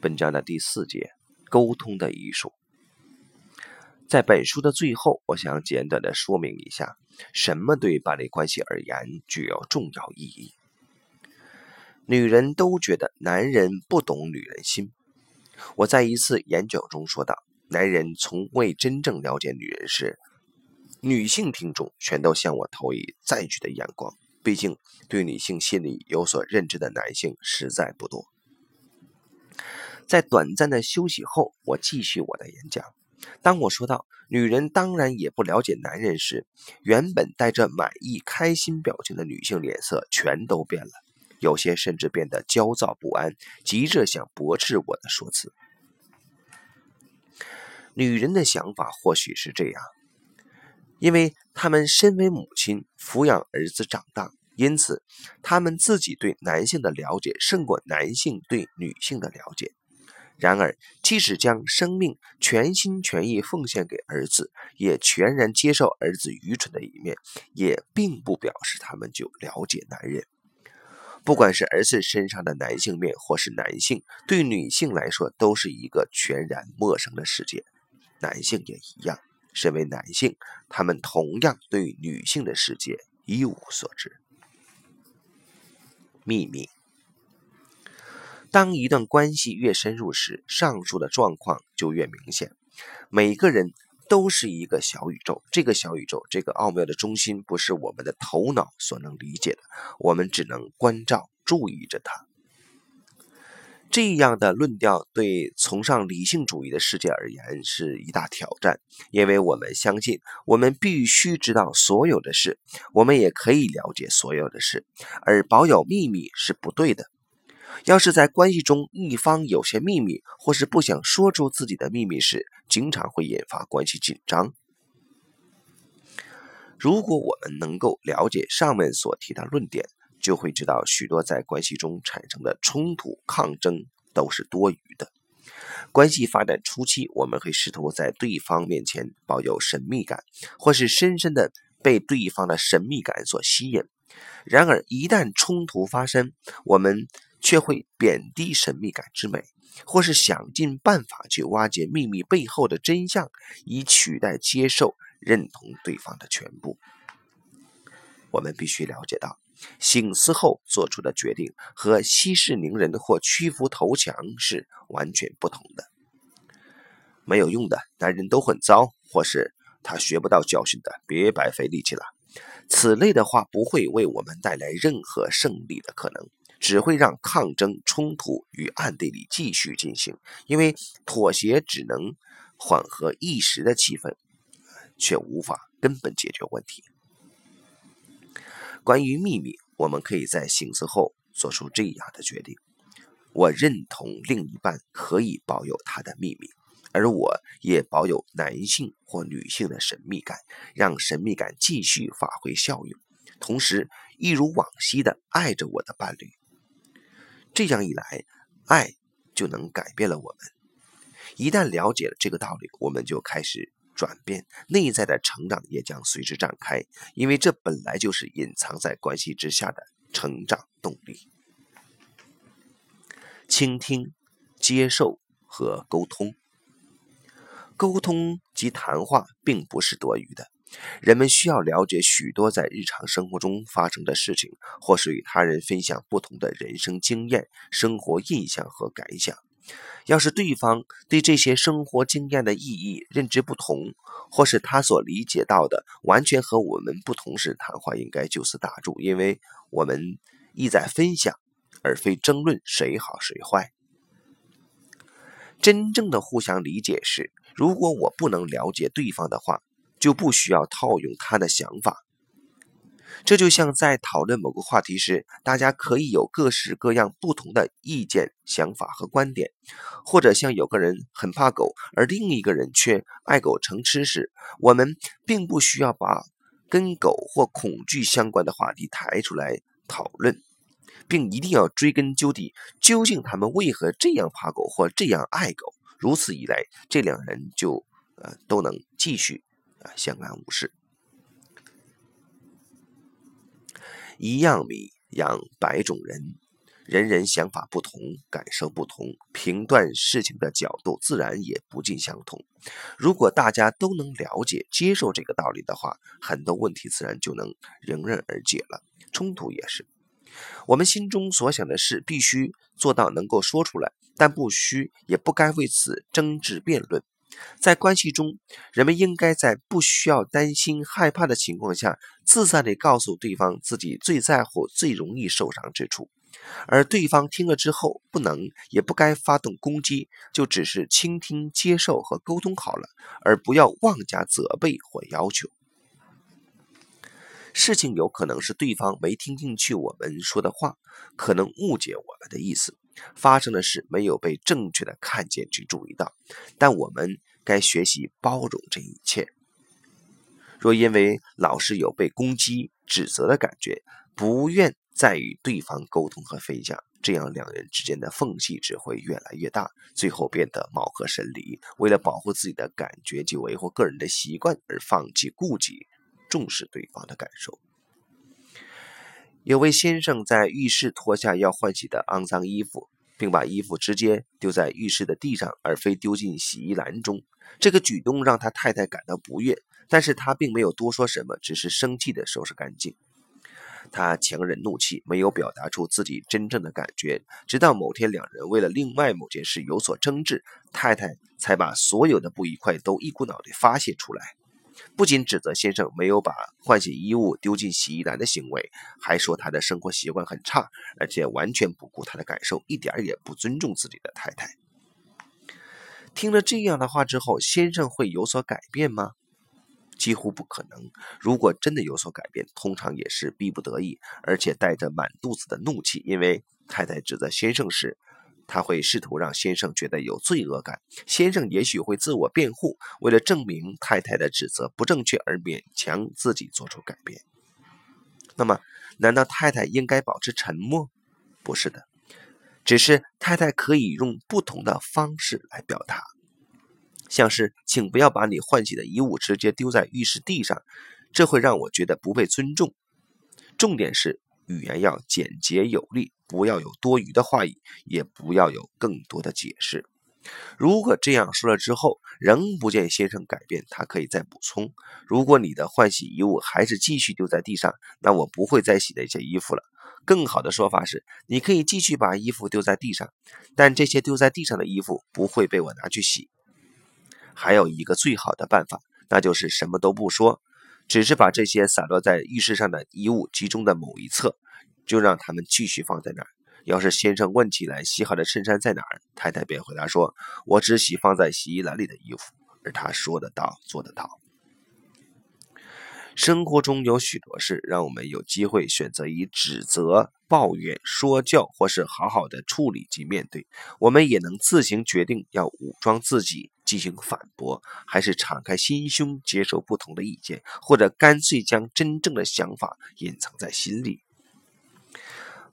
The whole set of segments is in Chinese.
本章的第四节：沟通的艺术。在本书的最后，我想简短的说明一下，什么对伴侣关系而言具有重要意义。女人都觉得男人不懂女人心。我在一次演讲中说道：“男人从未真正了解女人时，女性听众全都向我投以赞许的眼光。毕竟，对女性心理有所认知的男性实在不多。”在短暂的休息后，我继续我的演讲。当我说到“女人当然也不了解男人”时，原本带着满意、开心表情的女性脸色全都变了，有些甚至变得焦躁不安，急着想驳斥我的说辞。女人的想法或许是这样：因为她们身为母亲，抚养儿子长大，因此她们自己对男性的了解胜过男性对女性的了解。然而，即使将生命全心全意奉献给儿子，也全然接受儿子愚蠢的一面，也并不表示他们就了解男人。不管是儿子身上的男性面，或是男性，对女性来说都是一个全然陌生的世界。男性也一样，身为男性，他们同样对女性的世界一无所知。秘密。当一段关系越深入时，上述的状况就越明显。每个人都是一个小宇宙，这个小宇宙，这个奥妙的中心，不是我们的头脑所能理解的，我们只能关照、注意着它。这样的论调对崇尚理性主义的世界而言是一大挑战，因为我们相信，我们必须知道所有的事，我们也可以了解所有的事，而保有秘密是不对的。要是在关系中一方有些秘密，或是不想说出自己的秘密时，经常会引发关系紧张。如果我们能够了解上面所提的论点，就会知道许多在关系中产生的冲突、抗争都是多余的。关系发展初期，我们会试图在对方面前保有神秘感，或是深深的被对方的神秘感所吸引。然而，一旦冲突发生，我们却会贬低神秘感之美，或是想尽办法去挖掘秘密背后的真相，以取代接受、认同对方的全部。我们必须了解到，醒思后做出的决定和息事宁人或屈服投降是完全不同的。没有用的男人都很糟，或是他学不到教训的，别白费力气了。此类的话不会为我们带来任何胜利的可能。只会让抗争、冲突与暗地里继续进行，因为妥协只能缓和一时的气氛，却无法根本解决问题。关于秘密，我们可以在醒思后做出这样的决定：我认同另一半可以保有他的秘密，而我也保有男性或女性的神秘感，让神秘感继续发挥效用，同时一如往昔的爱着我的伴侣。这样一来，爱就能改变了我们。一旦了解了这个道理，我们就开始转变，内在的成长也将随之展开。因为这本来就是隐藏在关系之下的成长动力。倾听、接受和沟通，沟通及谈话并不是多余的。人们需要了解许多在日常生活中发生的事情，或是与他人分享不同的人生经验、生活印象和感想。要是对方对这些生活经验的意义认知不同，或是他所理解到的完全和我们不同时，谈话应该就此打住，因为我们意在分享，而非争论谁好谁坏。真正的互相理解是，如果我不能了解对方的话。就不需要套用他的想法，这就像在讨论某个话题时，大家可以有各式各样不同的意见、想法和观点，或者像有个人很怕狗，而另一个人却爱狗成痴时，我们并不需要把跟狗或恐惧相关的话题抬出来讨论，并一定要追根究底，究竟他们为何这样怕狗或这样爱狗？如此一来，这两人就呃都能继续。啊，相安无事。一样米养百种人，人人想法不同，感受不同，评断事情的角度自然也不尽相同。如果大家都能了解、接受这个道理的话，很多问题自然就能迎刃而解了。冲突也是，我们心中所想的事，必须做到能够说出来，但不需也不该为此争执辩论。在关系中，人们应该在不需要担心、害怕的情况下，自在地告诉对方自己最在乎、最容易受伤之处。而对方听了之后，不能也不该发动攻击，就只是倾听、接受和沟通好了，而不要妄加责备或要求。事情有可能是对方没听进去我们说的话，可能误解我们的意思，发生的事没有被正确的看见去注意到，但我们该学习包容这一切。若因为老是有被攻击、指责的感觉，不愿。再与对方沟通和分享，这样两人之间的缝隙只会越来越大，最后变得貌合神离。为了保护自己的感觉及维护个人的习惯而放弃顾及，重视对方的感受。有位先生在浴室脱下要换洗的肮脏衣服，并把衣服直接丢在浴室的地上，而非丢进洗衣篮中。这个举动让他太太感到不悦，但是他并没有多说什么，只是生气地收拾干净。他强忍怒气，没有表达出自己真正的感觉。直到某天，两人为了另外某件事有所争执，太太才把所有的不愉快都一股脑地发泄出来。不仅指责先生没有把换洗衣物丢进洗衣篮的行为，还说他的生活习惯很差，而且完全不顾他的感受，一点也不尊重自己的太太。听了这样的话之后，先生会有所改变吗？几乎不可能。如果真的有所改变，通常也是逼不得已，而且带着满肚子的怒气。因为太太指责先生时，他会试图让先生觉得有罪恶感。先生也许会自我辩护，为了证明太太的指责不正确而勉强自己做出改变。那么，难道太太应该保持沉默？不是的，只是太太可以用不同的方式来表达。像是，请不要把你换洗的衣物直接丢在浴室地上，这会让我觉得不被尊重。重点是语言要简洁有力，不要有多余的话语，也不要有更多的解释。如果这样说了之后，仍不见先生改变，他可以再补充：如果你的换洗衣物还是继续丢在地上，那我不会再洗那些衣服了。更好的说法是，你可以继续把衣服丢在地上，但这些丢在地上的衣服不会被我拿去洗。还有一个最好的办法，那就是什么都不说，只是把这些洒落在浴室上的衣物集中在某一侧，就让他们继续放在那儿。要是先生问起来洗好的衬衫在哪儿，太太便回答说：“我只洗放在洗衣篮里的衣服。”而他说得到，做得到。生活中有许多事，让我们有机会选择以指责、抱怨、说教，或是好好的处理及面对。我们也能自行决定要武装自己进行反驳，还是敞开心胸接受不同的意见，或者干脆将真正的想法隐藏在心里。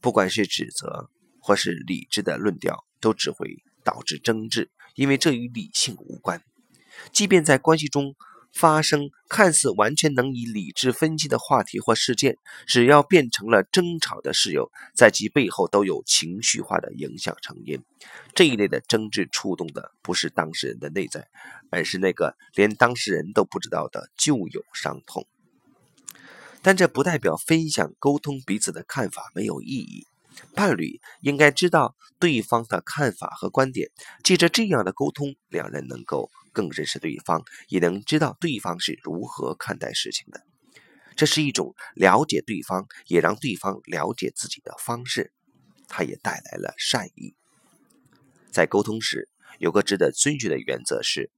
不管是指责或是理智的论调，都只会导致争执，因为这与理性无关。即便在关系中。发生看似完全能以理智分析的话题或事件，只要变成了争吵的事由，在其背后都有情绪化的影响成因。这一类的争执触动的不是当事人的内在，而是那个连当事人都不知道的旧有伤痛。但这不代表分享、沟通彼此的看法没有意义。伴侣应该知道对方的看法和观点，借着这样的沟通，两人能够。更认识对方，也能知道对方是如何看待事情的。这是一种了解对方，也让对方了解自己的方式。它也带来了善意。在沟通时，有个值得遵循的原则是：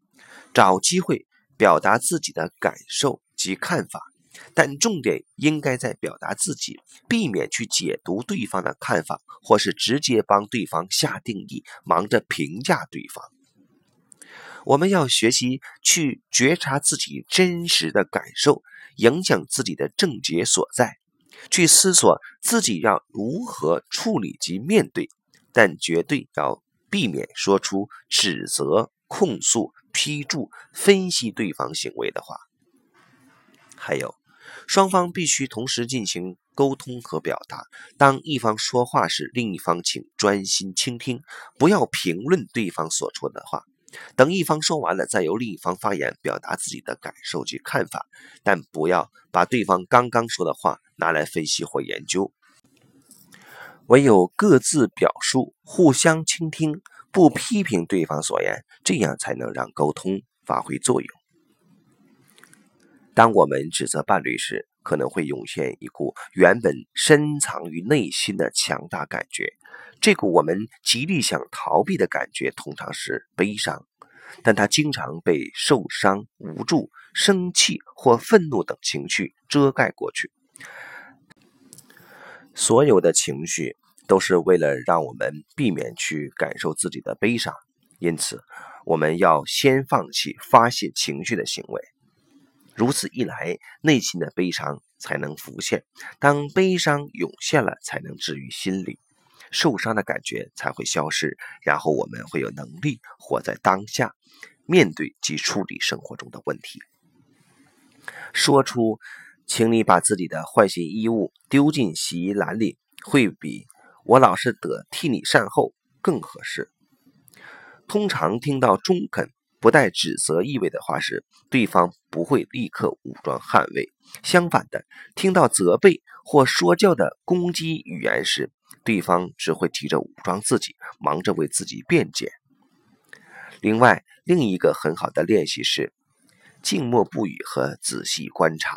找机会表达自己的感受及看法，但重点应该在表达自己，避免去解读对方的看法，或是直接帮对方下定义，忙着评价对方。我们要学习去觉察自己真实的感受，影响自己的症结所在，去思索自己要如何处理及面对，但绝对要避免说出指责、控诉、批注、分析对方行为的话。还有，双方必须同时进行沟通和表达。当一方说话时，另一方请专心倾听，不要评论对方所说的话。等一方说完了，再由另一方发言，表达自己的感受及看法，但不要把对方刚刚说的话拿来分析或研究。唯有各自表述，互相倾听，不批评对方所言，这样才能让沟通发挥作用。当我们指责伴侣时，可能会涌现一股原本深藏于内心的强大感觉。这股我们极力想逃避的感觉，通常是悲伤，但它经常被受伤、无助、生气或愤怒等情绪遮盖过去。所有的情绪都是为了让我们避免去感受自己的悲伤，因此我们要先放弃发泄情绪的行为。如此一来，内心的悲伤才能浮现。当悲伤涌现了，才能治愈心理，受伤的感觉才会消失。然后我们会有能力活在当下，面对及处理生活中的问题。说出“请你把自己的换洗衣物丢进洗衣篮里”，会比“我老是得替你善后”更合适。通常听到中肯。不带指责意味的话时，对方不会立刻武装捍卫；相反的，听到责备或说教的攻击语言时，对方只会急着武装自己，忙着为自己辩解。另外，另一个很好的练习是静默不语和仔细观察。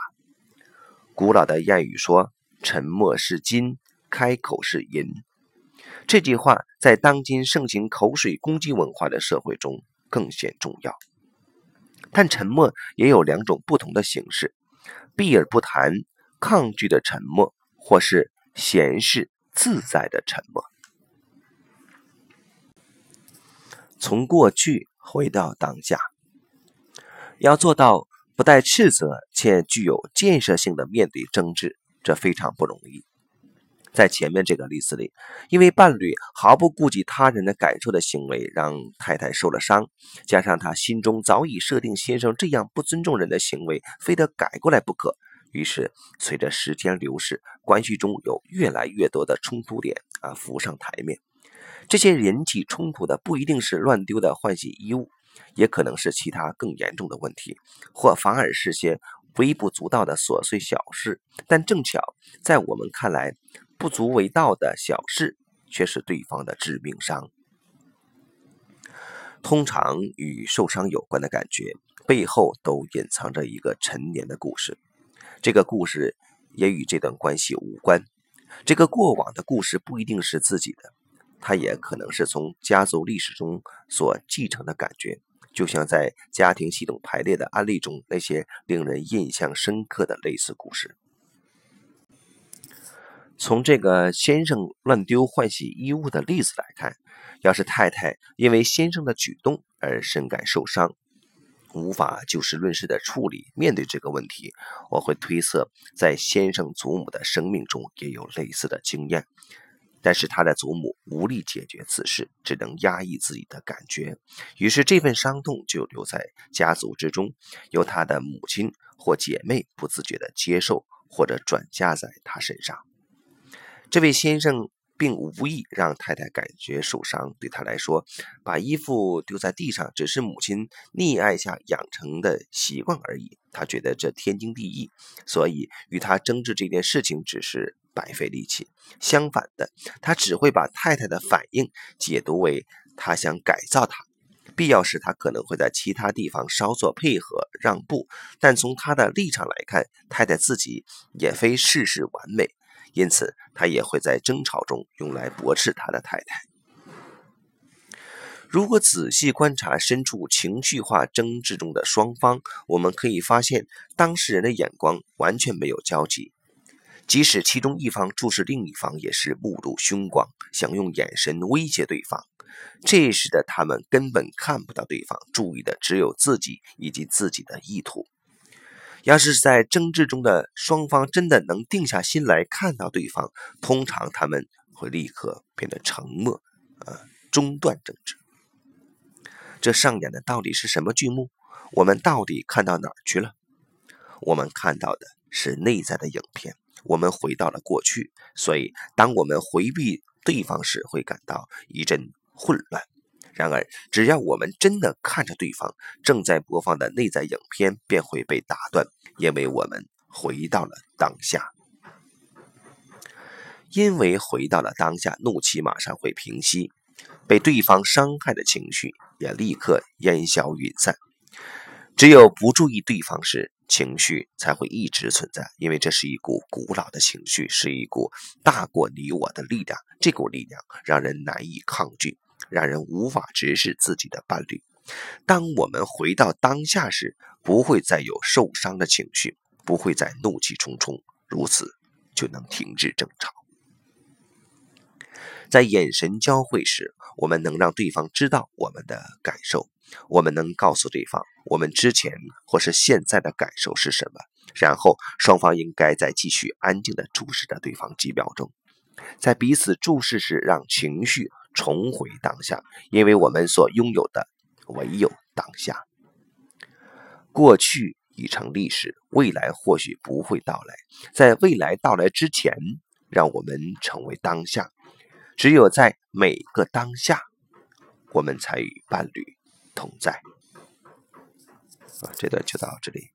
古老的谚语说：“沉默是金，开口是银。”这句话在当今盛行口水攻击文化的社会中。更显重要，但沉默也有两种不同的形式：避而不谈、抗拒的沉默，或是闲适自在的沉默。从过去回到当下，要做到不带斥责且具有建设性的面对争执，这非常不容易。在前面这个例子里，因为伴侣毫不顾及他人的感受的行为让太太受了伤，加上他心中早已设定先生这样不尊重人的行为非得改过来不可，于是随着时间流逝，关系中有越来越多的冲突点啊浮上台面。这些引起冲突的不一定是乱丢的换洗衣物，也可能是其他更严重的问题，或反而是些微不足道的琐碎小事。但正巧在我们看来。不足为道的小事，却是对方的致命伤。通常与受伤有关的感觉背后，都隐藏着一个陈年的故事。这个故事也与这段关系无关。这个过往的故事不一定是自己的，它也可能是从家族历史中所继承的感觉。就像在家庭系统排列的案例中，那些令人印象深刻的类似故事。从这个先生乱丢换洗衣物的例子来看，要是太太因为先生的举动而深感受伤，无法就事论事的处理面对这个问题，我会推测，在先生祖母的生命中也有类似的经验，但是他的祖母无力解决此事，只能压抑自己的感觉，于是这份伤痛就留在家族之中，由他的母亲或姐妹不自觉地接受或者转嫁在他身上。这位先生并无意让太太感觉受伤，对他来说，把衣服丢在地上只是母亲溺爱下养成的习惯而已。他觉得这天经地义，所以与他争执这件事情只是白费力气。相反的，他只会把太太的反应解读为他想改造他，必要时他可能会在其他地方稍作配合让步。但从他的立场来看，太太自己也非事事完美。因此，他也会在争吵中用来驳斥他的太太。如果仔细观察身处情绪化争执中的双方，我们可以发现，当事人的眼光完全没有交集。即使其中一方注视另一方，也是目露凶光，想用眼神威胁对方。这时的他们根本看不到对方，注意的只有自己以及自己的意图。要是在争执中的双方真的能定下心来看到对方，通常他们会立刻变得沉默，呃，中断争执。这上演的到底是什么剧目？我们到底看到哪儿去了？我们看到的是内在的影片，我们回到了过去，所以当我们回避对方时，会感到一阵混乱。然而，只要我们真的看着对方，正在播放的内在影片便会被打断，因为我们回到了当下。因为回到了当下，怒气马上会平息，被对方伤害的情绪也立刻烟消云散。只有不注意对方时，情绪才会一直存在，因为这是一股古老的情绪，是一股大过你我的力量。这股力量让人难以抗拒，让人无法直视自己的伴侣。当我们回到当下时，不会再有受伤的情绪，不会再怒气冲冲，如此就能停止争吵。在眼神交汇时，我们能让对方知道我们的感受，我们能告诉对方我们之前或是现在的感受是什么，然后双方应该再继续安静地注视着对方几秒钟，在彼此注视时，让情绪重回当下，因为我们所拥有的唯有当下。过去已成历史，未来或许不会到来，在未来到来之前，让我们成为当下。只有在每个当下，我们才与伴侣同在。啊，这段就到这里。